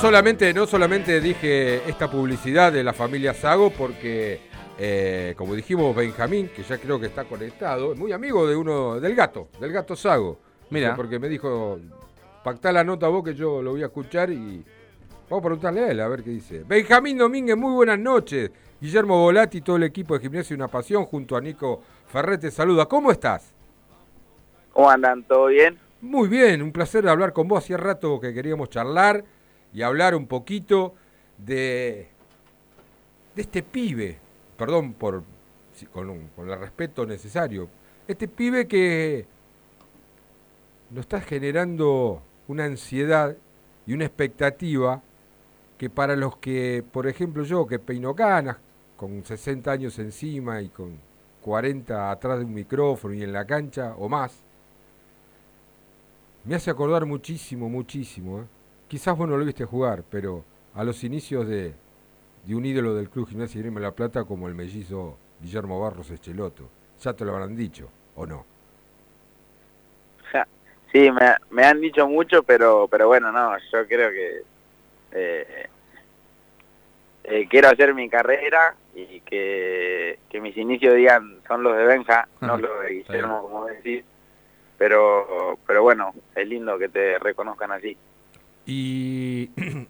No solamente, no solamente dije esta publicidad de la familia Sago porque, eh, como dijimos, Benjamín, que ya creo que está conectado, es muy amigo de uno, del gato, del gato Sago. Mira. Porque me dijo, pactá la nota vos que yo lo voy a escuchar y vamos a preguntarle a él a ver qué dice. Benjamín Domínguez, muy buenas noches. Guillermo Volati y todo el equipo de Gimnasia y Una Pasión junto a Nico Ferrete saluda. ¿Cómo estás? ¿Cómo andan? ¿Todo bien? Muy bien, un placer hablar con vos. Hacía rato que queríamos charlar y hablar un poquito de, de este pibe, perdón por con, un- con el respeto necesario, este pibe que nos está generando una ansiedad y una expectativa que para los que, por ejemplo yo, que peino canas, con 60 años encima y con 40 atrás de un micrófono y en la cancha o más, me hace acordar muchísimo, muchísimo. ¿eh? Quizás vos no lo viste jugar, pero a los inicios de, de un ídolo del Club Gimnasia y Grima La Plata como el mellizo Guillermo Barros Echeloto. Ya te lo habrán dicho, ¿o no? Sí, me, me han dicho mucho, pero pero bueno, no, yo creo que eh, eh, quiero hacer mi carrera y que, que mis inicios digan son los de Benja, no los de. Guillermo, como decís. Pero, pero bueno, es lindo que te reconozcan así. Y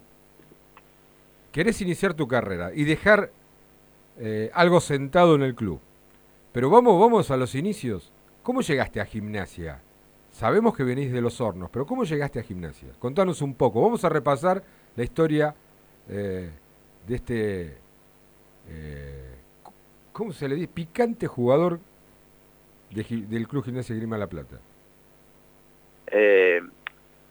querés iniciar tu carrera y dejar eh, algo sentado en el club. Pero vamos, vamos a los inicios. ¿Cómo llegaste a gimnasia? Sabemos que venís de los hornos, pero ¿cómo llegaste a gimnasia? Contanos un poco. Vamos a repasar la historia eh, de este, eh, ¿cómo se le dice? Picante jugador del Club Gimnasia Grima La Plata.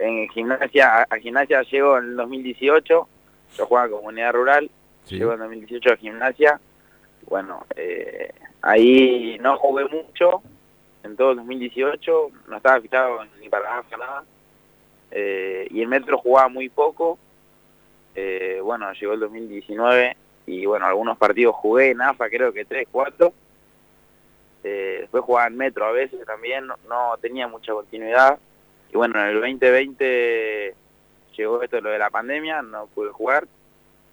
En gimnasia, a, gimnasia llego en el 2018, yo jugaba en comunidad rural, ¿sí? Llego en 2018 a gimnasia. Bueno, eh, ahí no jugué mucho. En todo el 2018 no estaba fichado ni para AFA nada. Eh, y en Metro jugaba muy poco. Eh, bueno, llegó el 2019 y bueno, algunos partidos jugué en AFA, creo que 3, 4. Eh, después jugaba en Metro a veces también, no, no tenía mucha continuidad. Y bueno, en el 2020 llegó esto lo de la pandemia, no pude jugar.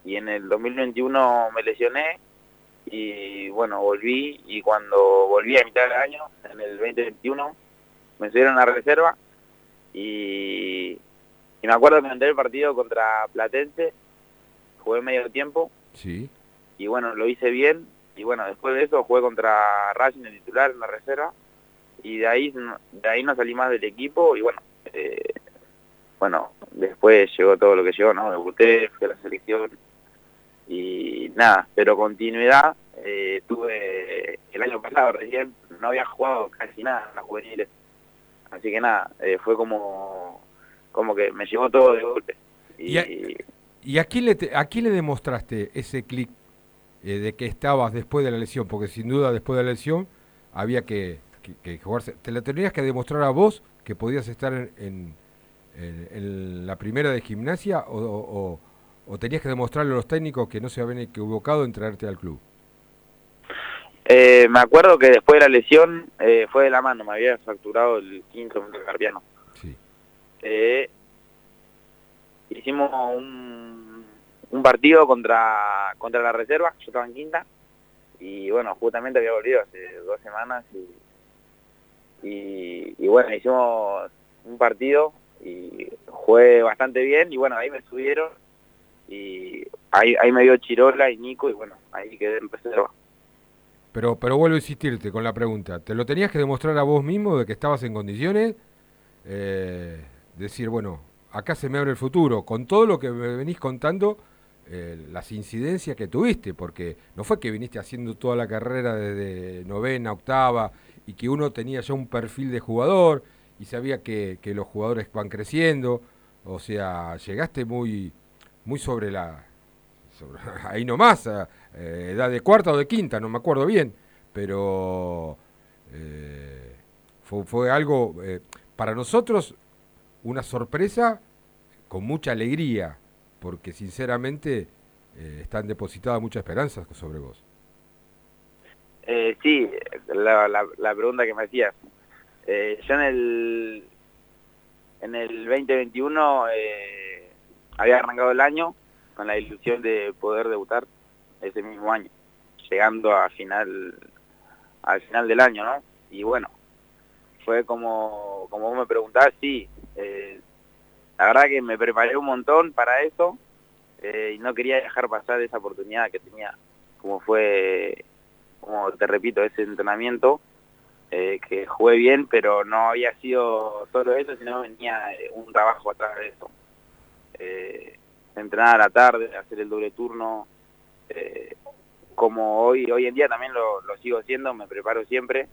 Y en el 2021 me lesioné y bueno, volví. Y cuando volví a mitad del año, en el 2021, me subieron a reserva. Y, y me acuerdo que entré el partido contra Platense, jugué medio tiempo. Sí. y bueno, lo hice bien. Y bueno, después de eso jugué contra Racing de titular en la reserva. Y de ahí de ahí no salí más del equipo. Y bueno, eh, bueno, después llegó todo lo que llegó, ¿no? Debuté, fui a la selección y nada, pero continuidad eh, tuve el año pasado recién, no había jugado casi nada en las juveniles, así que nada, eh, fue como como que me llegó todo de golpe. Y ¿Y a quién le, te- a quién le demostraste ese clic eh, de que estabas después de la lesión? Porque sin duda después de la lesión había que, que- jugarse. ¿Te la tenías que demostrar a vos que podías estar en, en- en- en la primera de gimnasia o, o- o- o tenías que demostrarle a los técnicos que no se habían equivocado en traerte al club? Eh, me acuerdo que después de la lesión eh, fue de la mano, me había fracturado el quinto metacarpiano. Sí. Eh, hicimos un, un partido contra contra la reserva, yo estaba en quinta, y bueno, justamente había volvido hace dos semanas y, y, y bueno, hicimos un partido y jugué bastante bien y bueno, ahí me subieron y ahí, ahí me dio Chirola y Nico y bueno, ahí quedé en reserva. Pero, pero vuelvo a insistirte con la pregunta. ¿Te lo tenías que demostrar a vos mismo de que estabas en condiciones? Eh, decir, bueno, acá se me abre el futuro. Con todo lo que me venís contando, eh, las incidencias que tuviste, porque no fue que viniste haciendo toda la carrera desde novena, octava, y que uno tenía ya un perfil de jugador y sabía que, que los jugadores van creciendo. O sea, llegaste muy, muy sobre la, ahí nomás, a eh, edad de cuarta o de quinta, no me acuerdo bien, pero eh, fue, algo eh, para nosotros una sorpresa con mucha alegría, porque sinceramente están depositadas muchas esperanzas sobre vos. Eh, sí, la, pregunta que me hacías. Eh, yo en el en el 2021 eh, había arrancado el año con la ilusión de poder debutar ese mismo año, llegando a final, al final del año, ¿no? Y bueno, fue como, como vos me preguntabas, sí, eh, la verdad que me preparé un montón para eso y no quería dejar pasar esa oportunidad que tenía, como fue, como te repito, ese entrenamiento, eh, que jugué bien, pero no había sido solo eso, sino venía un trabajo atrás de eso. entrenar a la tarde, hacer el doble turno, como hoy hoy en día también lo, lo sigo haciendo, me preparo siempre,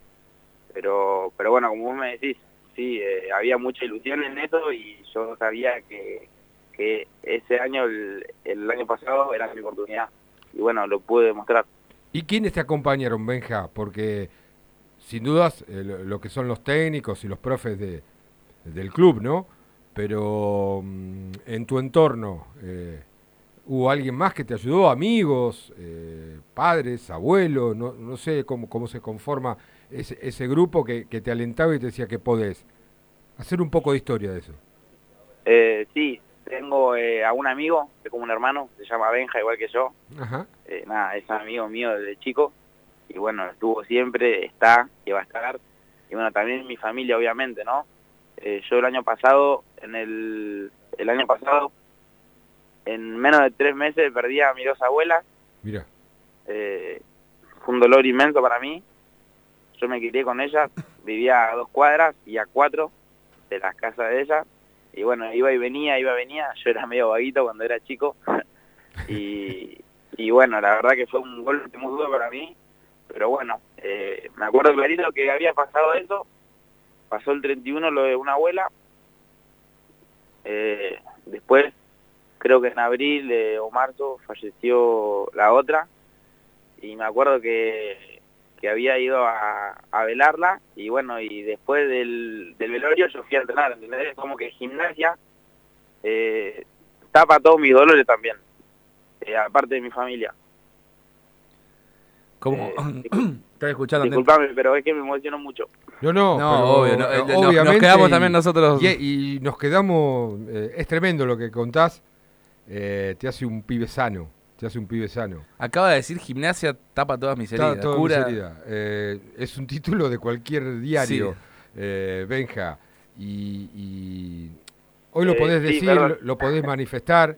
pero pero bueno, como vos me decís, sí, eh, había mucha ilusión en eso y yo sabía que, que ese año, el, el, año pasado, era mi oportunidad. Y bueno, lo pude demostrar. ¿Y quiénes te acompañaron, Benja? Porque sin dudas eh, lo, que son los técnicos y los profes de, del club, ¿no? Pero mm, en tu entorno, eh, ¿hubo alguien más que te ayudó? ¿Amigos, padres, abuelos? No, no sé cómo, cómo se conforma ese, ese grupo que, que, te alentaba y te decía que podés. Hacer un poco de historia de eso. Eh, sí, tengo eh, a un amigo, que como un hermano, se llama Benja, igual que yo. Ajá. Eh, nada, es amigo mío desde chico. Y bueno, estuvo siempre, está y va a estar. Y bueno, también mi familia, obviamente, ¿no? Eh, yo el año pasado, en el, el año pasado, en menos de tres meses perdí a mis dos abuelas. Mira. Fue un dolor inmenso para mí yo me quedé con ella, vivía a dos cuadras y a cuatro de las casas de ella, y bueno, iba y venía, iba y venía, yo era medio vaguito cuando era chico, y, y bueno, la verdad que fue un golpe muy duro para mí, pero bueno, eh, me acuerdo clarito que había pasado eso, pasó el 31 lo de una abuela, eh, después creo que en abril eh, o marzo falleció la otra, y me acuerdo que que había ido a, velarla y bueno, y después del, velorio yo fui a entrenar, ¿entendés? Como que gimnasia eh, tapa todos mis dolores también, eh, aparte de mi familia. ¿Cómo? Eh, ¿Estás escuchando? Disculpame, pero es que me emociono mucho. No, no, no obvio, no, obviamente, nos quedamos también nosotros. Y, nos quedamos, es tremendo lo que contás, te hace un pibe sano te hace un pibe sano. Acaba de decir gimnasia tapa todas mis heridas. Eh, es un título de cualquier diario, eh, Benja. Y, hoy lo eh, podés decir, lo, podés manifestar.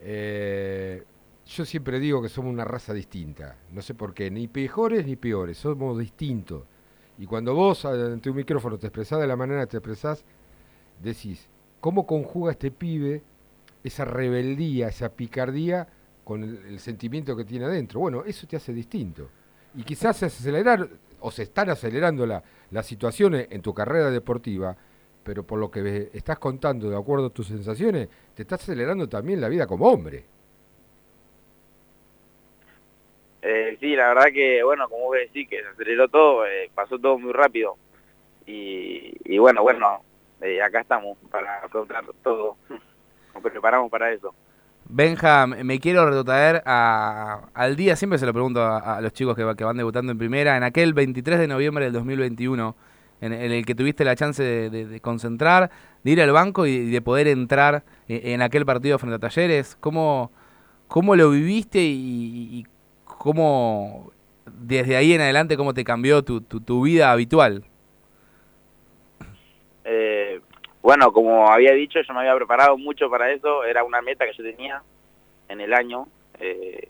yo siempre digo que somos una raza distinta. No sé por qué, ni mejores ni peores, somos distintos. Y cuando vos ante un micrófono te expresás de la manera que te expresás, decís, ¿cómo conjuga este pibe esa rebeldía, esa picardía con el, sentimiento que tiene adentro. Bueno, eso te hace distinto. Y quizás se acelerar, o se están acelerando la, las situaciones en tu carrera deportiva, pero por lo que estás contando, de acuerdo a tus sensaciones, te está acelerando también la vida como hombre. Eh, sí, la verdad que, bueno, como vos decís, que se aceleró todo, eh, pasó todo muy rápido. Y, bueno, bueno, eh, acá estamos para afrontar todo. Nos preparamos para eso. Benja, me quiero retrotraer al día, siempre se lo pregunto a, los chicos que, van debutando en primera, en aquel 23 de noviembre del 2021, en, el que tuviste la chance de, concentrar, de ir al banco y, de poder entrar en, aquel partido frente a Talleres. ¿Cómo, cómo lo viviste y, cómo desde ahí en adelante cómo te cambió tu, tu vida habitual? Bueno, como había dicho, yo me había preparado mucho para eso, era una meta que yo tenía en el año. Eh,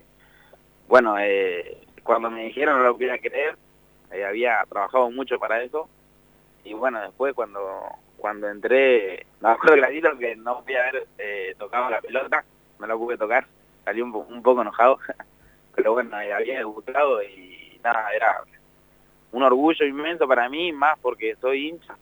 bueno, eh, cuando me dijeron no lo quería creer, eh, había trabajado mucho para eso. Y bueno, después cuando cuando entré, me acuerdo clarito que no fui a haber tocado la pelota, no la pude tocar, salí un, un poco enojado, pero bueno, había debutado y nada, era un orgullo inmenso para mí, más porque soy hincha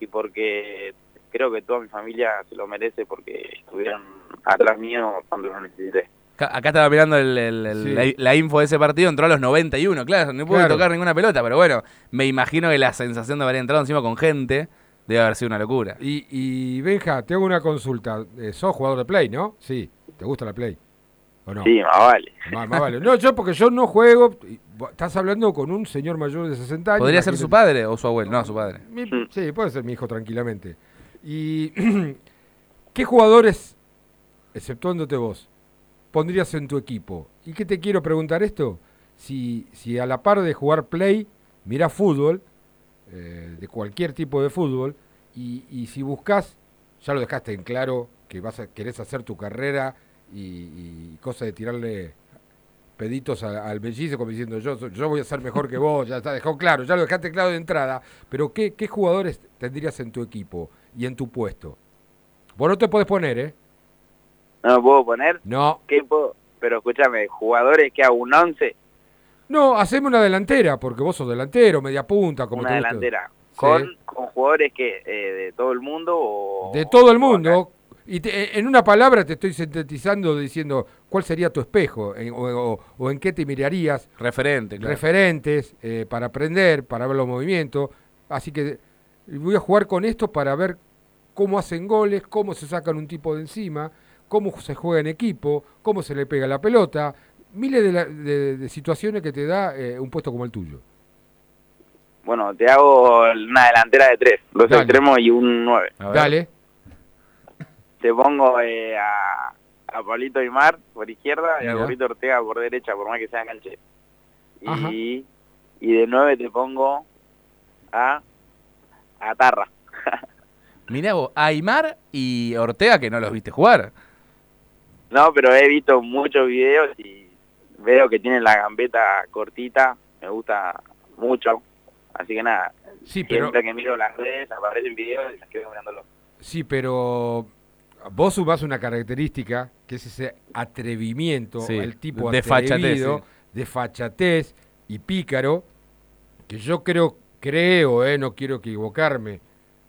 y porque creo que toda mi familia se lo merece porque estuvieron atrás mío cuando lo necesité. Acá estaba mirando la, info de ese partido, entró a los 91, claro, no pude tocar ninguna pelota, pero bueno, me imagino que la sensación de haber entrado encima con gente debe haber sido una locura. Y, y Benja, te hago una consulta, eh, sos jugador de Play, ¿no? Sí, ¿te gusta la Play? ¿O no? Sí, más vale. Más, vale. No, yo porque yo no juego, estás hablando con un señor mayor de 60 años. ¿Podría ser su padre o su abuelo? No, su padre. sí, puede ser mi hijo tranquilamente. ¿Y qué jugadores exceptuándote vos, pondrías en tu equipo? ¿Y qué te quiero preguntar esto? Si, a la par de jugar play, mirás fútbol, eh, de cualquier tipo de fútbol, y, si buscas, ya lo dejaste en claro, que vas a, querés hacer tu carrera y, y cosa de tirarle peditos al mellizo como diciendo yo, yo voy a ser mejor que vos, ya está claro, ya lo dejaste claro de entrada, pero ¿qué, qué jugadores tendrías en tu equipo y en tu puesto? Vos no te podés poner, ¿eh? No me puedo poner. No, ¿Qué puedo? Pero escúchame, jugadores que hago un 11, no, haceme una delantera, porque vos sos delantero, media punta, como una te delantera. Sí. Con, con jugadores que eh, de todo el mundo o... De todo el o mundo. Y te- en una palabra te estoy sintetizando diciendo cuál sería tu espejo en- o, o- o en qué te mirarías Referente, claro. referentes eh, para aprender, para ver los movimientos. Así que voy a jugar con esto para ver cómo hacen goles, cómo se sacan un tipo de encima, cómo se juega en equipo, cómo se le pega la pelota. Miles de, la- de- de situaciones que te da eh, un puesto como el tuyo. Bueno, te hago una delantera de tres, dos Dale. extremos y un 9. A ver. Dale. Te pongo eh, a, a Pablito Aymar por izquierda y a. Gorrito Ortega por derecha, por más que sea enganche. Ajá. Y, y de 9 te pongo a, a Tarra. Mirá vos, Aymar y Ortega que no los viste jugar. No, pero he visto muchos videos y veo que tienen la gambeta cortita, me gusta mucho. Así que nada, Sí, pero, siempre que miro las redes aparecen videos y las quedo mirándolo. sí, pero vos sumás una característica que es ese atrevimiento, Sí, el tipo de fachatez, atrevido, sí. de fachatez y pícaro, que yo creo, creo, eh, no quiero equivocarme,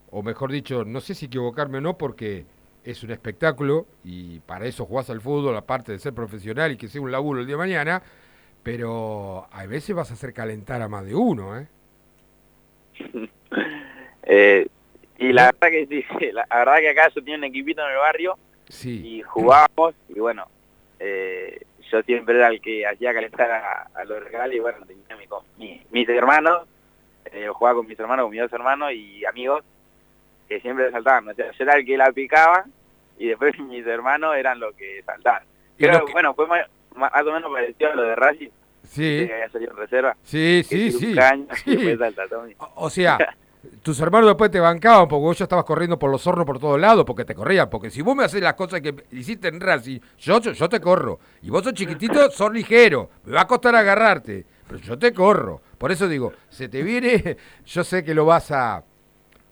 o mejor dicho, no sé si equivocarme o no, porque es un espectáculo y para eso jugás al fútbol, aparte de ser profesional y que sea un laburo el día de mañana, pero a veces vas a hacer calentar a más de uno, ¿eh? Eh, y la verdad que sí, la verdad que acá yo tenía un equipito en el barrio Sí, y jugábamos y bueno, eh, yo siempre era el que hacía calentar a, a los regales y bueno, tenía mi- mis hermanos, eh, jugaba con mis hermanos, con mis dos hermanos y amigos que siempre saltaban, o sea, yo era el que la picaba y después mis hermanos eran los que saltaban. Pero que- bueno, fue más, más o menos parecido a lo de Racing, sí, que había salido en reserva. sí, sí, sí. sí. O- O sea, tus hermanos después te bancaban porque vos ya estabas corriendo por los hornos por todos lados porque te corrían. Porque si vos me haces las cosas que hiciste en Racing, yo, yo, yo te corro. Y vos sos chiquitito, sos ligero. Me va a costar agarrarte, pero yo te corro. Por eso digo, se te viene, yo sé que lo vas a...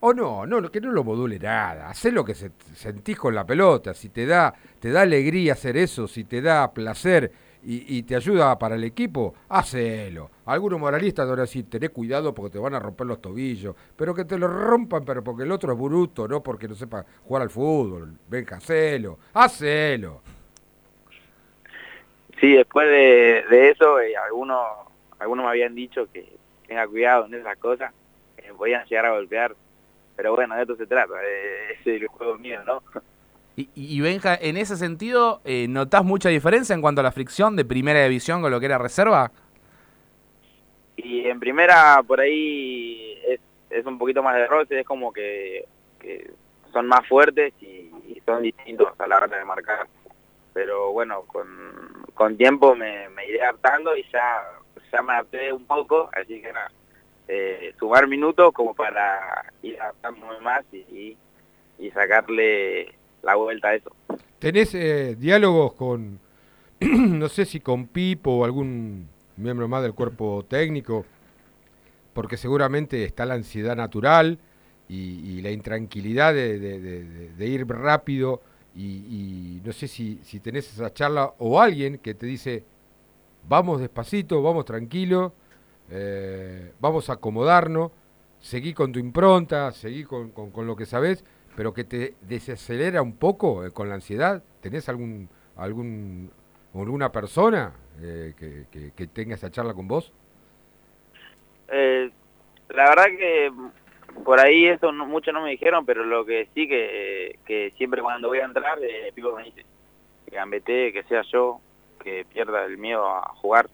O no, no, que no lo module nada. Hacé lo que se, sentís con la pelota. Si te da, te da alegría hacer eso, si te da placer y, te ayuda para el equipo, hacelo. Algunos moralistas van a decir, tené cuidado porque te van a romper los tobillos. Pero que te lo rompan, pero porque el otro es bruto, no porque no sepa jugar al fútbol. Venga, hacelo. Hacelo. Sí, después de, de eso, eh, algunos, algunos me habían dicho que tenga cuidado en esas cosas, que me podían llegar a golpear. Pero bueno, de esto se trata, eh, es el juego mío, ¿no? Y, y Benja, en ese sentido, eh, ¿notás mucha diferencia en cuanto a la fricción de primera división con lo que era reserva? Y en primera, por ahí, es, es un poquito más de roce, es como que, que son más fuertes y, y son distintos a la hora de marcar. Pero bueno, con, con tiempo me, me iré adaptando y ya, ya me adapté un poco, así que nada, eh, sumar minutos como para ir adaptándome más y, y, sacarle la vuelta a eso. ¿Tenés eh, diálogos con, no sé si con Pipo o algún miembro más del cuerpo técnico? Porque seguramente está la ansiedad natural y, la intranquilidad de, ir rápido y, no sé si tenés esa charla o alguien que te dice, vamos despacito, vamos tranquilo, eh, vamos a acomodarnos, seguí con tu impronta, seguí con, con- lo que sabés, pero que te desacelera un poco eh, con la ansiedad. ¿Tenés algún, algún alguna persona eh, que, que- que tenga esa charla con vos? La verdad que por ahí eso no, mucho no me dijeron, pero lo que sí que, que siempre cuando voy a entrar, eh, Pipo me dice que gambetee, que sea yo, que pierda el miedo a jugar.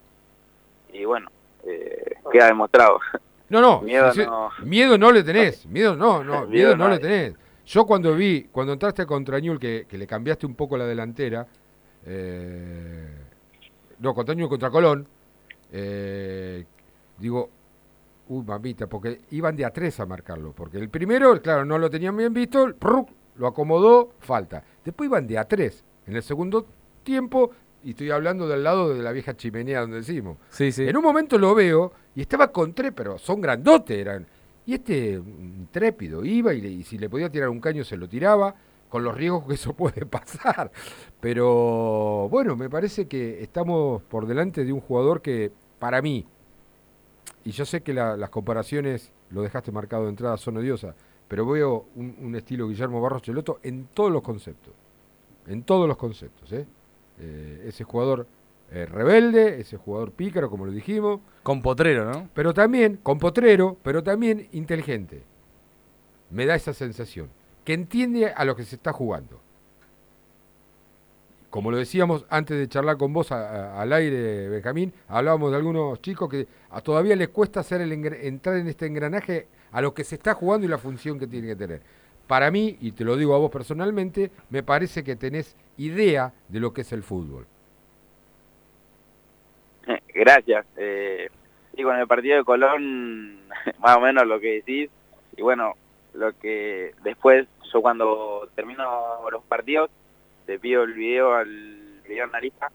Y bueno, eh, queda demostrado. No, no, Miedo no. miedo no le tenés, miedo no, no, miedo, Miedo no no le tenés. Yo cuando vi, cuando entraste contra Ñul, que, que le cambiaste un poco la delantera, eh, no, contra Ñul, contra Colón, eh, digo, uy, mamita, porque iban de a tres a marcarlo, porque el primero, claro, no lo tenían bien visto, lo acomodó, falta. Después iban de a tres. En el segundo tiempo, y estoy hablando del lado de la vieja chimenea donde decimos. Sí, sí. En un momento lo veo y estaba con tres, pero son grandotes eran. Y este intrépido iba y, y, si le podía tirar un caño se lo tiraba, con los riesgos que eso puede pasar. Pero bueno, me parece que estamos por delante de un jugador que para mí, y yo sé que la, las comparaciones, lo dejaste marcado de entrada, son odiosas, pero veo un, un estilo Guillermo Barros Cheloto en todos los conceptos. En todos los conceptos. ¿eh? Eh, ese jugador eh, rebelde, ese jugador pícaro, como lo dijimos. Con potrero, ¿no? Pero también, con potrero, pero también inteligente. Me da esa sensación. Que entiende a lo que se está jugando. Como lo decíamos antes de charlar con vos a, a, al aire, Benjamín, hablábamos de algunos chicos que a todavía les cuesta hacer el entrar en este engranaje a lo que se está jugando y la función que tiene que tener. Para mí, y te lo digo a vos personalmente, me parece que tenés idea de lo que es el fútbol. Gracias. Eh, con el partido de Colón, más o menos lo que decís, y bueno, lo que después, yo cuando termino los partidos, te pido el video al video analista,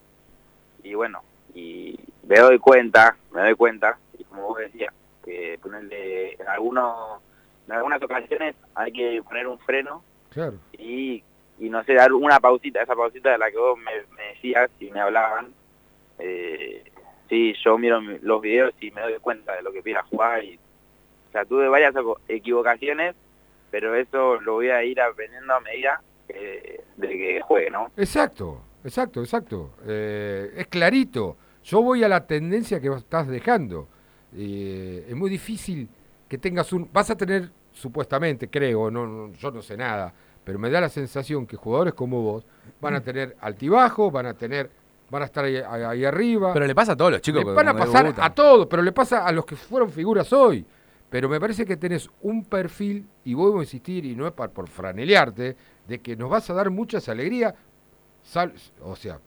y bueno, y me doy cuenta, me doy cuenta, y como vos decías, que ponerle en algunos en algunas ocasiones hay que poner un freno claro. y, y no sé, dar una pausita, esa pausita de la que vos me, me decías y me hablaban. Eh, sí, yo miro los videos y me doy cuenta de lo que pide jugar. Y, o sea, tuve varias equivocaciones, pero eso lo voy a ir aprendiendo a medida que, de que juegue, ¿no? Exacto, exacto, exacto. Eh, es clarito. Yo voy a la tendencia que vos estás dejando. Eh, es muy difícil que tengas un... Vas a tener supuestamente, creo, no, no, yo no sé nada, pero me da la sensación que jugadores como vos van a tener altibajos, van a tener, van a estar ahí, ahí arriba. Pero le pasa a todos los chicos. Le van a pasar a todos, pero le pasa a los que fueron figuras hoy. Pero me parece que tenés un perfil, y vuelvo a insistir, y no es para, por franelearte, de que nos vas a dar muchas alegrías. Sal, o sea,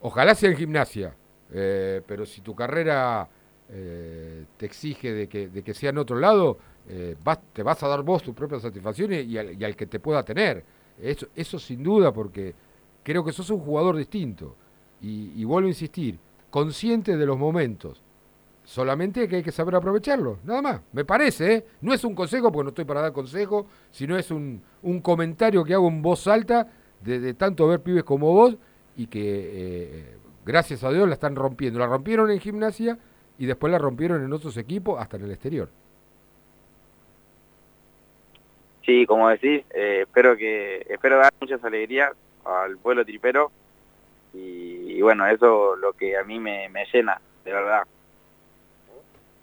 ojalá sea en gimnasia, eh, pero si tu carrera eh, te exige de que, de que sea en otro lado, eh, vas, te vas a dar vos tus propias satisfacciones y al, y al, que te pueda tener. Eso, eso sin duda, porque creo que sos un jugador distinto. Y, y vuelvo a insistir, consciente de los momentos. Solamente que hay que saber aprovecharlo, nada más. Me parece, ¿eh? No es un consejo, porque no estoy para dar consejo, sino es un, un comentario que hago en voz alta de, tanto ver pibes como vos y que, eh, gracias a Dios, la están rompiendo. La rompieron en gimnasia y después la rompieron en otros equipos, hasta en el exterior. Sí, como decís, eh, espero que espero dar muchas alegrías al pueblo tripero y, bueno, eso lo que a mí me, me, llena, de verdad.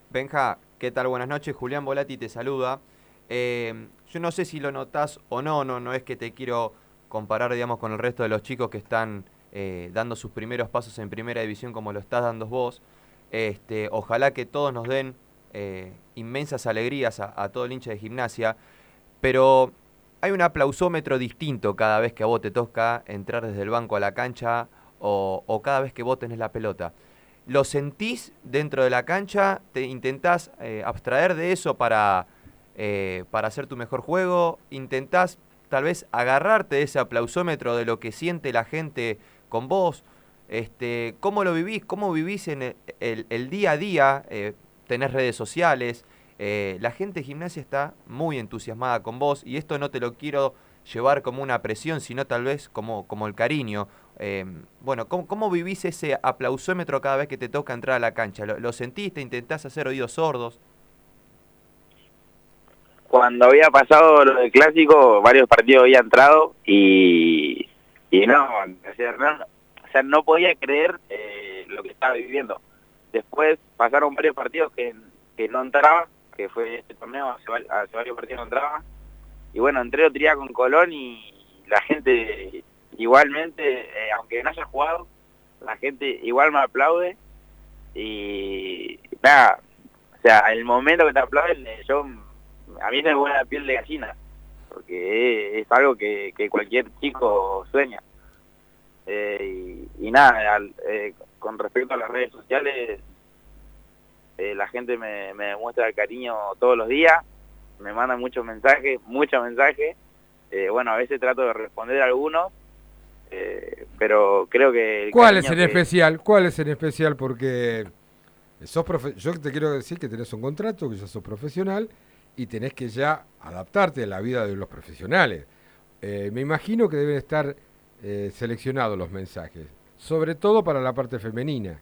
Benja, ¿qué tal? Buenas noches, Julián Volati te saluda. Eh, yo no sé si lo notás o no, no, no es que te quiero comparar, digamos, con el resto de los chicos que están eh, dando sus primeros pasos en primera división como lo estás dando vos. Este, ojalá que todos nos den eh, inmensas alegrías a, a todo el hincha de gimnasia, pero hay un aplausómetro distinto cada vez que a vos te toca entrar desde el banco a la cancha o, cada vez que vos tenés la pelota. ¿Lo sentís dentro de la cancha? ¿Te intentás eh, abstraer de eso para, eh, para hacer tu mejor juego? ¿Intentás tal vez agarrarte ese aplausómetro de lo que siente la gente con vos? Este, ¿Cómo lo vivís? ¿Cómo vivís en el día a día? Eh, ¿Tenés redes sociales? Eh, la gente de gimnasia está muy entusiasmada con vos y esto no te lo quiero llevar como una presión, sino tal vez como, como el cariño. Eh, bueno, ¿cómo, ¿cómo, vivís ese aplausómetro cada vez que te toca entrar a la cancha? ¿Lo, sentiste? ¿Intentás hacer oídos sordos? Cuando había pasado lo del clásico, varios partidos había entrado y, y no, o sea, no podía creer eh, lo que estaba viviendo. Después pasaron varios partidos que, que no entraba que fue este torneo, hace, hace varios partidos no entraba. Y bueno, entré otro con Colón y la gente igualmente, eh, aunque no haya jugado, la gente igual me aplaude. Y nada, o sea, el momento que te aplauden, yo a mí me pone la piel de gallina. porque es, algo que, cualquier chico sueña. Eh, y, nada, eh, con respecto a las redes sociales, eh, la gente me, me demuestra el cariño todos los días, me manda muchos mensajes, muchos mensajes. bueno, a veces trato de responder a algunos, pero creo que... ¿Cuál es en especial? ¿Cuál es en especial? Porque sos yo te quiero decir que tenés un contrato, que ya sos profesional y tenés que ya adaptarte a la vida de los profesionales. Eh, me imagino que deben estar eh, seleccionados los mensajes, sobre todo para la parte femenina.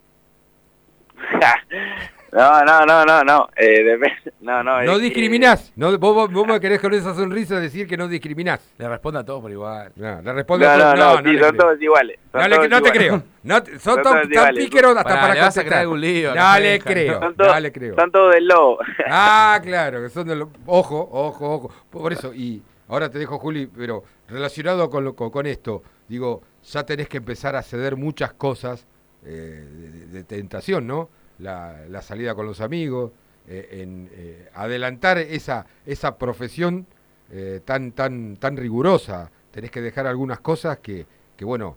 no, no, no, no, no. Eh, no, no, no discriminás. No, vos, vos, me querés con esa sonrisa decir que no discriminás. Le responde a todos por igual. No, le responde a todos. No, no, son todos iguales. no, no te creo. No, son, tan, tan píqueros hasta para, para contestar. algún lío. No, le creo. Son no le creo. Son todos del lobo. ah, claro, que son del lobo. Ojo, ojo, ojo. Por eso, y ahora te dejo, Juli, pero relacionado con, lo, con, esto, digo, ya tenés que empezar a ceder muchas cosas eh, de tentación, ¿no? La, salida con los amigos, eh, en eh, adelantar esa, esa profesión eh, tan, tan, tan rigurosa. Tenés que dejar algunas cosas que, que bueno,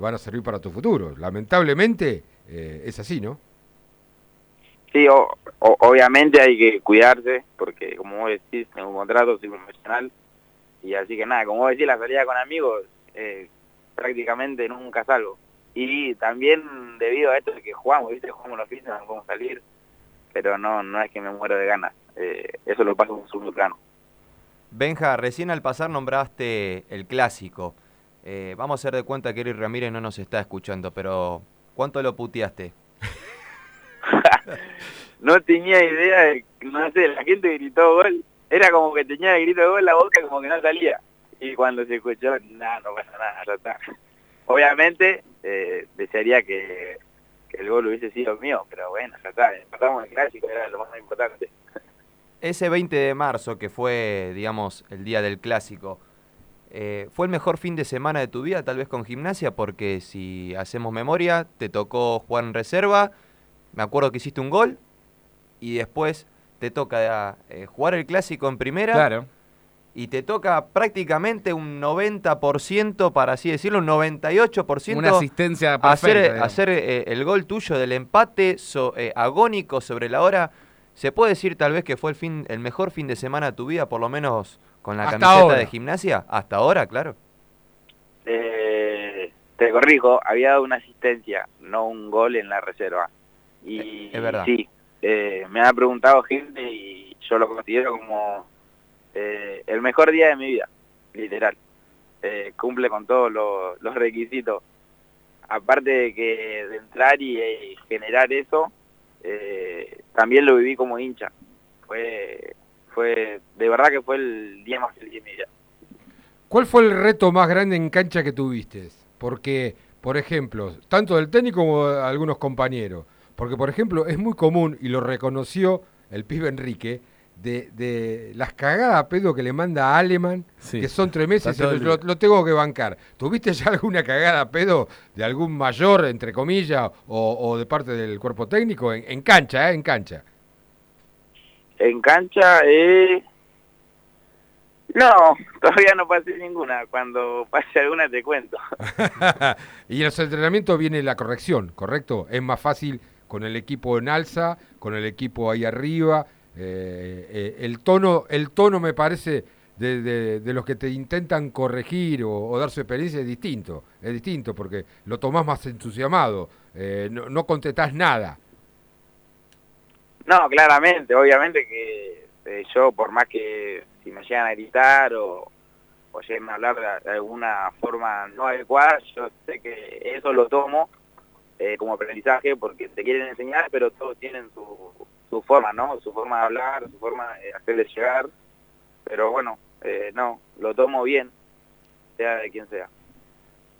van a servir para tu futuro. Lamentablemente es así, ¿no? Sí, obviamente hay que cuidarse, porque como vos decís, tengo un contrato, soy profesional, y así que nada, como vos decís, la salida con amigos, prácticamente nunca salgo y también debido a esto de que jugamos, ¿viste? Jugamos los fines, no podemos salir, pero no no es que me muero de ganas, eh, eso lo paso en un segundo plano. Benja, recién al pasar nombraste el clásico. Eh, vamos a hacer de cuenta que Eric Ramírez no nos está escuchando, pero ¿cuánto lo puteaste? no tenía idea de, no sé, la gente gritó gol, era como que tenía el grito de gol en la boca como que no salía. Y cuando se escuchó, nada, no pasa nada, ya está. Obviamente eh, desearía que, el gol hubiese sido mío, pero bueno, ya está, empatamos el clásico, era lo más importante. Ese 20 de marzo, que fue, digamos, el día del clásico, eh, ¿fue el mejor fin de semana de tu vida, tal vez con gimnasia? Porque si hacemos memoria, te tocó jugar en reserva, me acuerdo que hiciste un gol, y después te toca eh, jugar el clásico en primera. Claro y te toca prácticamente un 90%, para así decirlo, un 98%. Una asistencia Hacer, hacer eh, el gol tuyo del empate eh, agónico sobre la hora. ¿Se puede decir tal vez que fue el, fin, el mejor fin de semana de tu vida, por lo menos con la camiseta de gimnasia? Hasta ahora, claro. Eh, te corrijo, había dado una asistencia, no un gol en la reserva. Y es verdad. sí, me ha preguntado gente y yo lo considero como eh, el mejor día de mi vida, literal. Eh, cumple con todos los, requisitos. Aparte de que de entrar y, generar eso, eh, también lo viví como hincha. Fue, fue, de verdad que fue el día más feliz de mi vida. ¿Cuál fue el reto más grande en cancha que tuviste? Porque, por ejemplo, tanto del técnico como de algunos compañeros, porque por ejemplo es muy común, y lo reconoció el pibe Enrique, de, de las cagadas a pedo que le manda a Aleman, que son tres meses, lo, lo, tengo que bancar. ¿Tuviste ya alguna cagada a pedo de algún mayor, entre comillas, o, de parte del cuerpo técnico? En, cancha, ¿eh? En cancha. En cancha, eh... No, todavía no pasé ninguna. Cuando pase alguna te cuento. y en los entrenamientos viene la corrección, ¿correcto? Es más fácil con el equipo en alza, con el equipo ahí arriba, eh, eh, el, tono, el tono me parece de, de, los que te intentan corregir o, dar su experiencia es distinto, es distinto porque lo tomás más entusiasmado, eh, no, no contestás nada. No, claramente, obviamente que yo por más que si me llegan a gritar o, o lleguen a hablar de, alguna forma no adecuada, yo sé que eso lo tomo como aprendizaje porque te quieren enseñar, pero todos tienen su, su forma, ¿no? Su forma de hablar, su forma de hacerle llegar. Pero bueno, eh, no, lo tomo bien, sea de quien sea.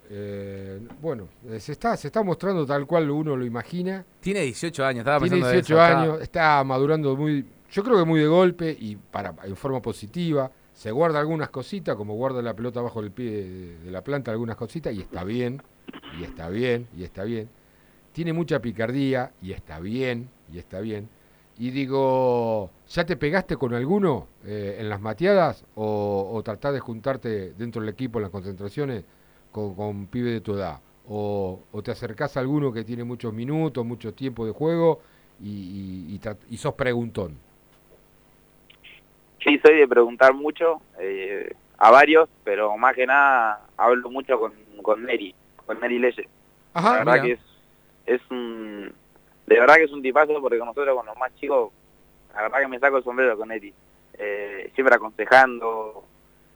Eh, bueno, eh, se está, se está mostrando tal cual uno lo imagina. Tiene 18 años, estaba Tiene 18 años, está... madurando muy, yo creo que muy de golpe y para en forma positiva. Se guarda algunas cositas, como guarda la pelota bajo el pie de, de la planta, algunas cositas, y está bien, y está bien, y está bien. Tiene mucha picardía, y está bien, y está bien y digo, ¿ya te pegaste con alguno eh, en las mateadas o, o tratás de juntarte dentro del equipo en las concentraciones con, con pibe de tu edad? O, o te acercás a alguno que tiene muchos minutos, mucho tiempo de juego y, y, y sos preguntón? Sí, soy de preguntar mucho eh, a varios, pero más que nada hablo mucho con, con Neri, con Neri Leyes. La Ajá, verdad mira. que es, es un... De verdad que es un tipazo porque nosotros con los más chicos, la verdad que me saco el sombrero con Neri. Eh, siempre aconsejando,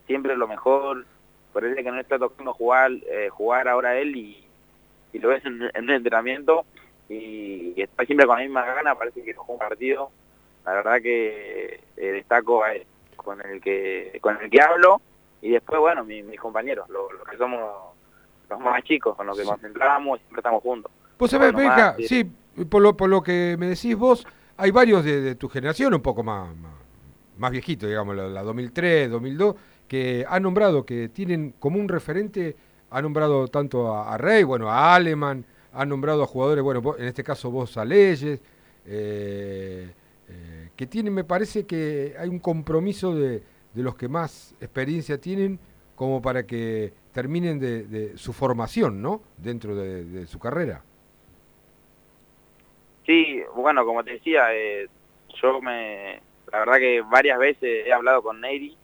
siempre lo mejor. Parece que no está tocando jugar eh, jugar ahora él y, y lo ves en, en un entrenamiento y, y está siempre con la misma gana, parece que jugó un partido. La verdad que eh, destaco a él, con el que con el que hablo y después, bueno, mi- mis compañeros, los los que somos los más chicos, con los que Sí. concentramos, siempre estamos juntos. Vos sabés, Bueno, Benja, más, sí, por lo, por lo que me decís vos, hay varios de, de tu generación, un poco más, más, más viejitos, digamos, la, la 2003, 2002, que han nombrado, que tienen como un referente, han nombrado tanto a, a Rey, bueno, a Aleman, han nombrado a jugadores, bueno, en este caso vos a Leyes, eh, eh, que tienen, me parece que hay un compromiso de, de los que más experiencia tienen como para que terminen de, de su formación, ¿no? Dentro de, de su carrera. Sí, bueno, como te decía, eh, yo me, la verdad que varias veces he hablado con Neyri,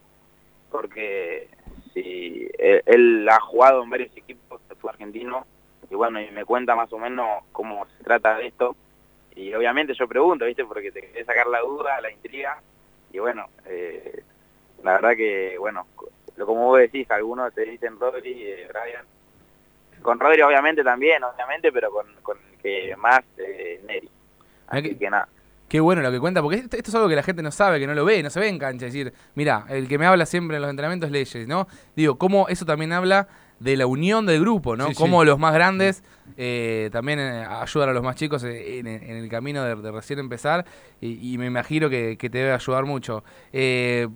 porque sí, él, ha jugado en varios equipos fútbol argentino, y bueno, y me cuenta más o menos cómo se trata de esto, y obviamente yo pregunto, ¿viste? Porque te querés sacar la duda, la intriga, y bueno, eh, la verdad que, bueno, lo como vos decís, algunos te dicen Rodri, eh, Brian, con Rodri obviamente también, obviamente, pero con, con que más, eh, Neri. Así que- que nada. Qué bueno lo que cuenta, porque esto, esto es algo que la gente no sabe, que no lo ve, no se ve en cancha. Es decir, mira, el que me habla siempre en los entrenamientos es Leyes, ¿no? Digo, cómo eso también habla de la unión del grupo, ¿no? Sí, sí. Cómo los más grandes eh, también eh, ayudan a los más chicos eh, en, en el camino de, de recién empezar y, y me imagino que, que te debe ayudar mucho. Eh,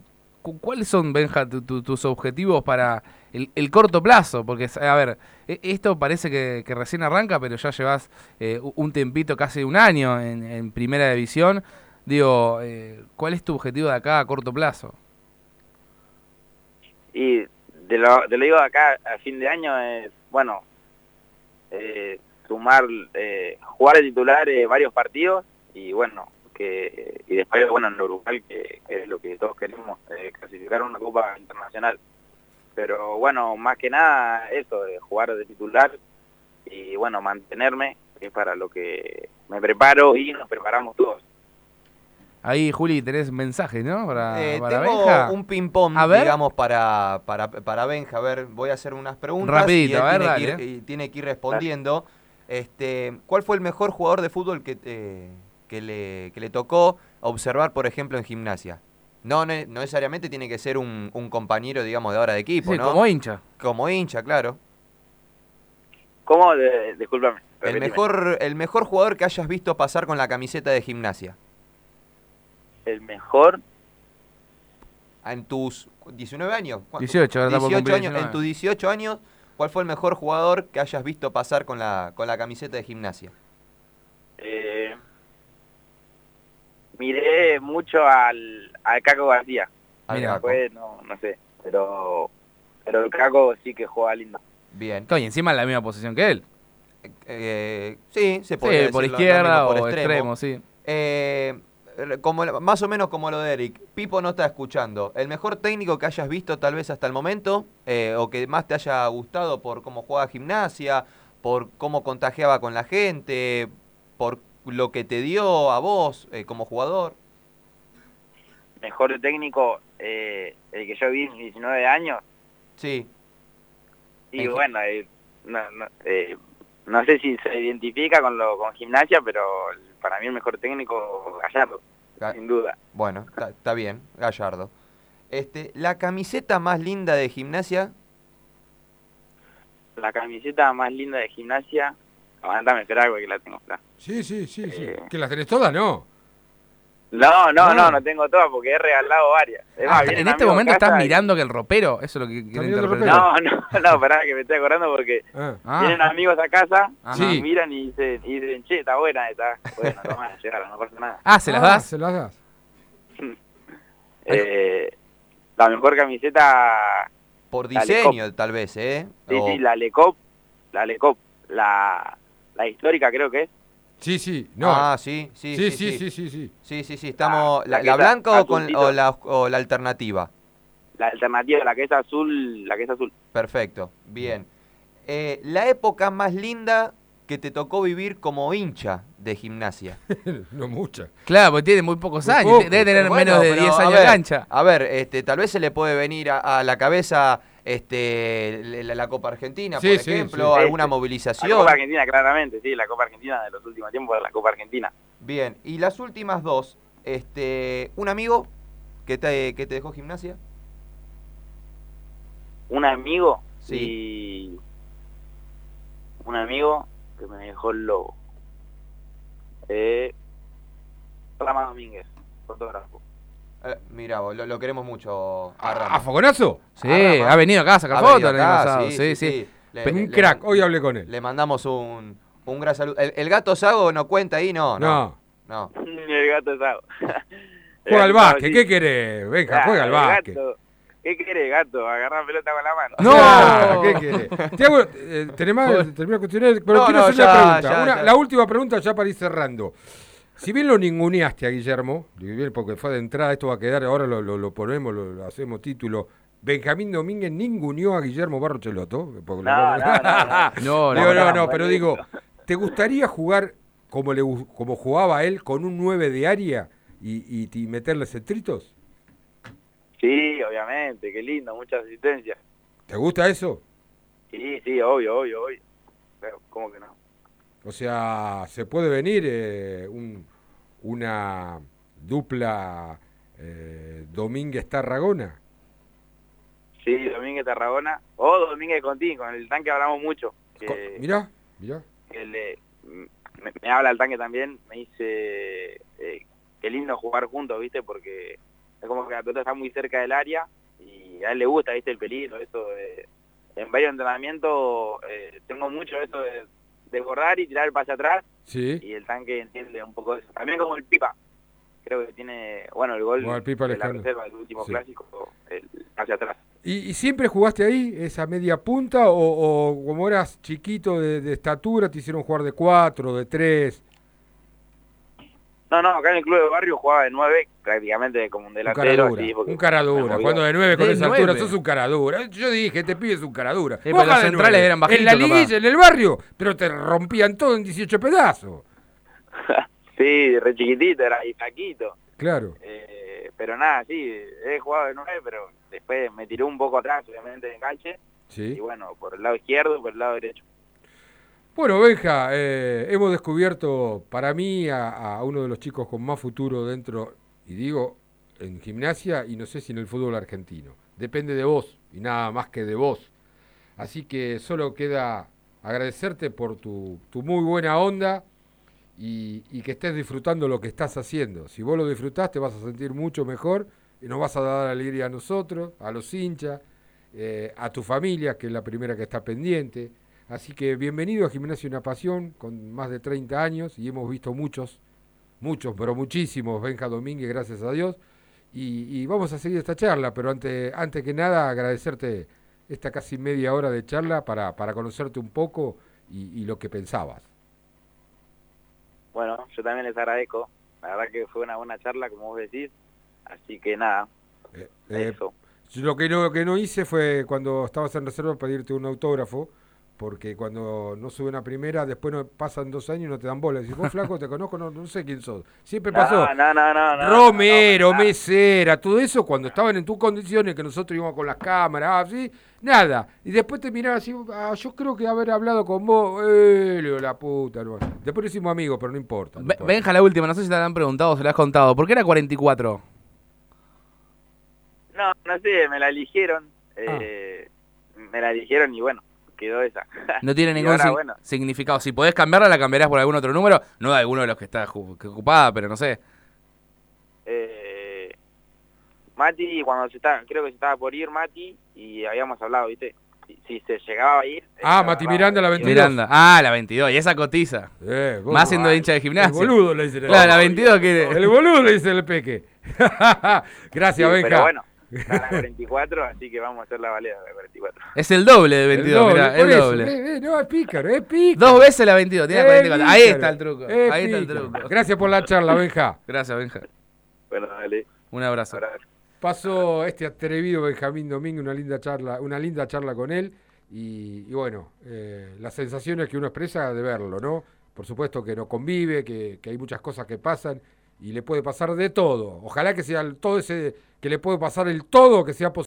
¿Cuáles son, Benja, tu- tu- tus objetivos para el, corto plazo? Porque, a ver, e- esto parece que, recién arranca, pero ya llevas eh, un tempito, casi un año en, primera división. Digo, eh, ¿cuál es tu objetivo de acá a corto plazo? Y te lo, te lo digo acá a fin de año, es, bueno, eh, sumar, eh, jugar de titular eh, varios partidos y bueno, que y después, bueno, en lo grupal, que, que es lo que todos queremos, eh, clasificar a una Copa Internacional. Pero bueno, más que nada eso, de jugar de titular y bueno, mantenerme, que es para lo que me preparo y nos preparamos todos. Ahí, Juli, tenés mensajes, ¿no? Para, Eh, para tengo Benja. un ping-pong, A ver. digamos, para, para, para Benja. A ver, voy a hacer unas preguntas Rapidito, y a ver, tiene, dale. que ir, y tiene que ir respondiendo. Este, ¿Cuál fue el mejor jugador de fútbol que, te- que, le, que le tocó observar, por ejemplo, en gimnasia? No, ne- no necesariamente tiene que ser un, un compañero, digamos, de ahora de equipo, Sí, ¿no? como hincha. Como hincha, claro. ¿Cómo? De, discúlpame. El mejor, el mejor jugador que hayas visto pasar con la camiseta de gimnasia. El mejor En tus 19 años. ¿cuánto? 18, ahora está por 18 cumplir años. 19. En tus 18 años, ¿cuál fue el mejor jugador que hayas visto pasar con la, con la camiseta de gimnasia? Eh, miré mucho al, al Caco García. Al. Después, no, no sé, pero pero el Caco sí que juega lindo. Bien. Y encima en la misma posición que él. Eh, sí, se Sí, puede por decir lo- lo izquierda mismo por o extremo, sí. Eh, como, más o menos como lo de Eric. Pipo no está escuchando. ¿El mejor técnico que hayas visto tal vez hasta el momento? eh, ¿O que más te haya gustado por cómo jugaba gimnasia? ¿Por cómo contagiaba con la gente? ¿Por lo que te dio a vos eh, como jugador? Mejor técnico, eh, el que yo vi en mis 19 años. Sí. Y En- bueno, eh, no, no, no sé si se identifica con lo con gimnasia, pero para mí el mejor técnico, Gallardo, Ga- sin duda. Bueno, está bien, Gallardo. Este, la camiseta más linda de gimnasia, La camiseta más linda de gimnasia, aguantame, esperá, porque la tengo acá. Sí, sí, sí, sí. Eh. ¿Que las tenés todas? No. No, no, Ah. no, no tengo todas porque he regalado varias. Es más, Ah, en este momento estás y- mirando que el ropero, eso es lo que quiero interpretar. No, no, no, pará, que me estoy acordando porque Ah. Ah, vienen amigos a casa Ajá. Y miran y dicen, y dicen, che, está buena esta. Bueno, tomá, llegaron, no pasa nada. Ah, ¿se las Ah, das? Se las das. Eh, la mejor camiseta, Por diseño, tal vez, ¿eh? sí, O- sí, la Lecop, la Lecop, la, la histórica creo que es. Sí, sí. No. Ah, sí, sí, sí, sí, sí, sí. sí, sí, sí. Sí, estamos... Ah, ¿La, blanca o, con, o, la, o la alternativa? La alternativa, la que es azul, la que es azul. Perfecto, bien. Eh, la época más linda que te tocó vivir como hincha de gimnasia. no mucha. Claro, porque tiene muy pocos Muy años. poco. Debe tener Bueno, menos de pero, 10 a años ver, de cancha. A ver, este, tal vez se le puede venir a, a la cabeza este, la, la Copa Argentina, Sí, por sí, ejemplo, sí. alguna Sí, sí. La movilización. Copa Argentina, claramente, sí, la Copa Argentina de los últimos tiempos, la Copa Argentina. Bien, y las últimas dos, este, un amigo que te, que te dejó gimnasia. Un amigo Sí. y un amigo que me dejó el lobo. Eh, Rama Domínguez, fotógrafo. Eh, mira, vos, lo, lo queremos mucho a ¿A, Rama. a fogonazo? Sí, Ah, Rama. ha venido acá a sacar fotos el año acá, pasado. Sí, sí. Le- Un le crack. Hoy hablé con él. Le mandamos un, un gran saludo. ¿El, el gato Sago no cuenta ahí? No, no. No. no. el gato Sago. Juega al básquet. sí. ¿Qué querés? Venga, Ah, juega al básquet. gato. ¿Qué quiere gato? Agarrar pelota con la mano. No. Ah, ¿Qué querés? Te hago, eh, tenés más, termino el cuestionario, pero No, quiero no, hacer ya, una pregunta. ya, Una- ya. La última pregunta ya para ir cerrando. Si bien lo ninguneaste a Guillermo, porque fue de entrada, esto va a quedar, ahora lo, lo- lo ponemos, lo, lo hacemos título. Benjamín Domínguez ninguneó a Guillermo Barro Cheloto. porque lo- No, no, no, no. No, Digo, no, no, no, no, no, pero digo. ¿te gustaría jugar como, le, como jugaba él con un 9 de área y, y, y meterle centritos? Sí, obviamente, qué lindo, mucha asistencia. ¿Te gusta eso? Sí, sí, obvio, obvio, obvio. Pero, ¿cómo que no? O sea, ¿se puede venir eh, un- una dupla eh, Domínguez-Tarragona? Sí, Domínguez Tarragona. O Domínguez Contín, con el tanque hablamos mucho. Que, Mirá, mirá. que le- me, me habla el tanque también, me dice eh, qué lindo jugar juntos, ¿viste? Porque es como que la pelota está muy cerca del área y a él le gusta, ¿viste? El peligro, eso de... En varios entrenamientos eh, tengo mucho eso de, de bordar y tirar el pase atrás Sí. y el tanque entiende un poco eso. También como el Pipa, creo que tiene, bueno, el gol Bueno, el Pipa de la reserva del último Sí. clásico, el hacia atrás. ¿Y, y siempre jugaste ahí, esa media punta, o, o como eras chiquito de, de estatura, te hicieron jugar de cuatro, de tres? No, no, acá en el club de barrio jugaba de 9, prácticamente como un Un delantero. caradura, un caradura. me movía. Cuando de nueve con De esa altura nueve. sos un caradura. Yo dije, te pides un caradura. Sí, los centrales eran bajitos, En la capaz. liguilla, en el barrio, pero te rompían todo en 18 pedazos. sí, re chiquitito, era y flaquito. Claro. Eh, pero nada, sí, he jugado de 9, pero después me tiré un poco atrás, obviamente, de enganche. Y Sí. bueno, por el lado izquierdo, por el lado derecho. Bueno, Benja, eh, hemos descubierto para mí a, uno de los chicos con más futuro dentro, y digo, en gimnasia y no sé si en el fútbol argentino. Depende de vos y nada más que de vos. Así que solo queda agradecerte por tu, muy buena onda y, y que estés disfrutando lo que estás haciendo. Si vos lo disfrutás te vas a sentir mucho mejor y nos vas a dar alegría a nosotros, a los hinchas, eh, a tu familia, que es la primera que está pendiente. Así que bienvenido a Gimnasia Una Pasión, con más de 30 años, y hemos visto muchos, muchos, pero muchísimos, Benja Domínguez, gracias a Dios. Y, y vamos a seguir esta charla, pero antes, antes que nada agradecerte esta casi media hora de charla para, para conocerte un poco y, y lo que pensabas. Bueno, yo también les agradezco. La verdad que fue una buena charla, como vos decís. Así que nada, Eh, eh, eso. Yo Lo que, no, lo que no hice fue cuando estabas en reserva pedirte un autógrafo, porque cuando no suben a primera, después no pasan dos años y no te dan bola. Decís, vos flaco, te conozco, no, no sé quién sos. Siempre pasó. No, no, no, no, no, Romero, no, no, no. Mesera, todo eso cuando estaban en tus condiciones, que nosotros íbamos con las cámaras, así, nada. Y después te miraba así, ah, yo creo que haber hablado con vos, eh, la puta. Después nos hicimos amigos, pero no importa. no Be- importa. Benja, la última, no sé si te la han preguntado o se la has contado. ¿Por qué era 44? No, no sé, me la eligieron. Eh, Me la eligieron y bueno, quedó esa. No tiene ningún ahora, sig- bueno. significado. Si podés cambiarla, la cambiarás por algún otro número. No de alguno de los que está que ocupada, pero no sé. Mati, cuando se estaba, creo que se estaba por ir Mati, y habíamos hablado, ¿viste? Si, si se llegaba a ir... Ah, eh, Mati. Miranda, la 22. Miranda. Ah, la 22. Y esa cotiza. Eh, Más siendo hincha de gimnasia. El boludo le dice. Claro, la 22 que... El boludo le dice el peque. Gracias, Sí, Benja. Pero bueno, la 44, así que vamos a hacer la valera de la 44. Es el doble de El 22, doble, mirá, el doble. Eh, eh, no, es pícaro, es pícaro. Dos veces la 22, tiene la Es 44. Ahí pícaro, está el truco. es Ahí está el truco. Gracias por la charla, Benja. Gracias, Benja. Bueno, dale. Un abrazo. abrazo. Pasó este atrevido Benjamín Domingo, una linda charla, una linda charla con él. Y, y bueno, eh, las sensaciones que uno expresa de verlo, ¿no? Por supuesto que no convive, que, que hay muchas cosas que pasan y le puede pasar de todo. Ojalá que sea el- todo ese, que le puede pasar el todo, que sea posible.